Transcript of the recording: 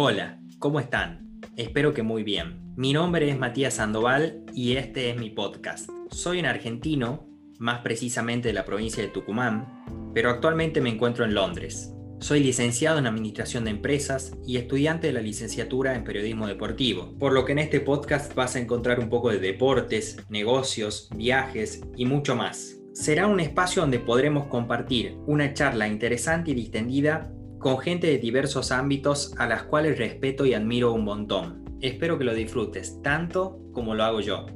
Hola, ¿cómo están? Espero que muy bien. Mi nombre es Matías Sandoval y este es mi podcast. Soy un argentino, más precisamente de la provincia de Tucumán, pero actualmente me encuentro en Londres. Soy licenciado en Administración de Empresas y estudiante de la licenciatura en Periodismo Deportivo, por lo que en este podcast vas a encontrar un poco de deportes, negocios, viajes y mucho más. Será un espacio donde podremos compartir una charla interesante y distendida con gente de diversos ámbitos a las cuales respeto y admiro un montón. Espero que lo disfrutes tanto como lo hago yo.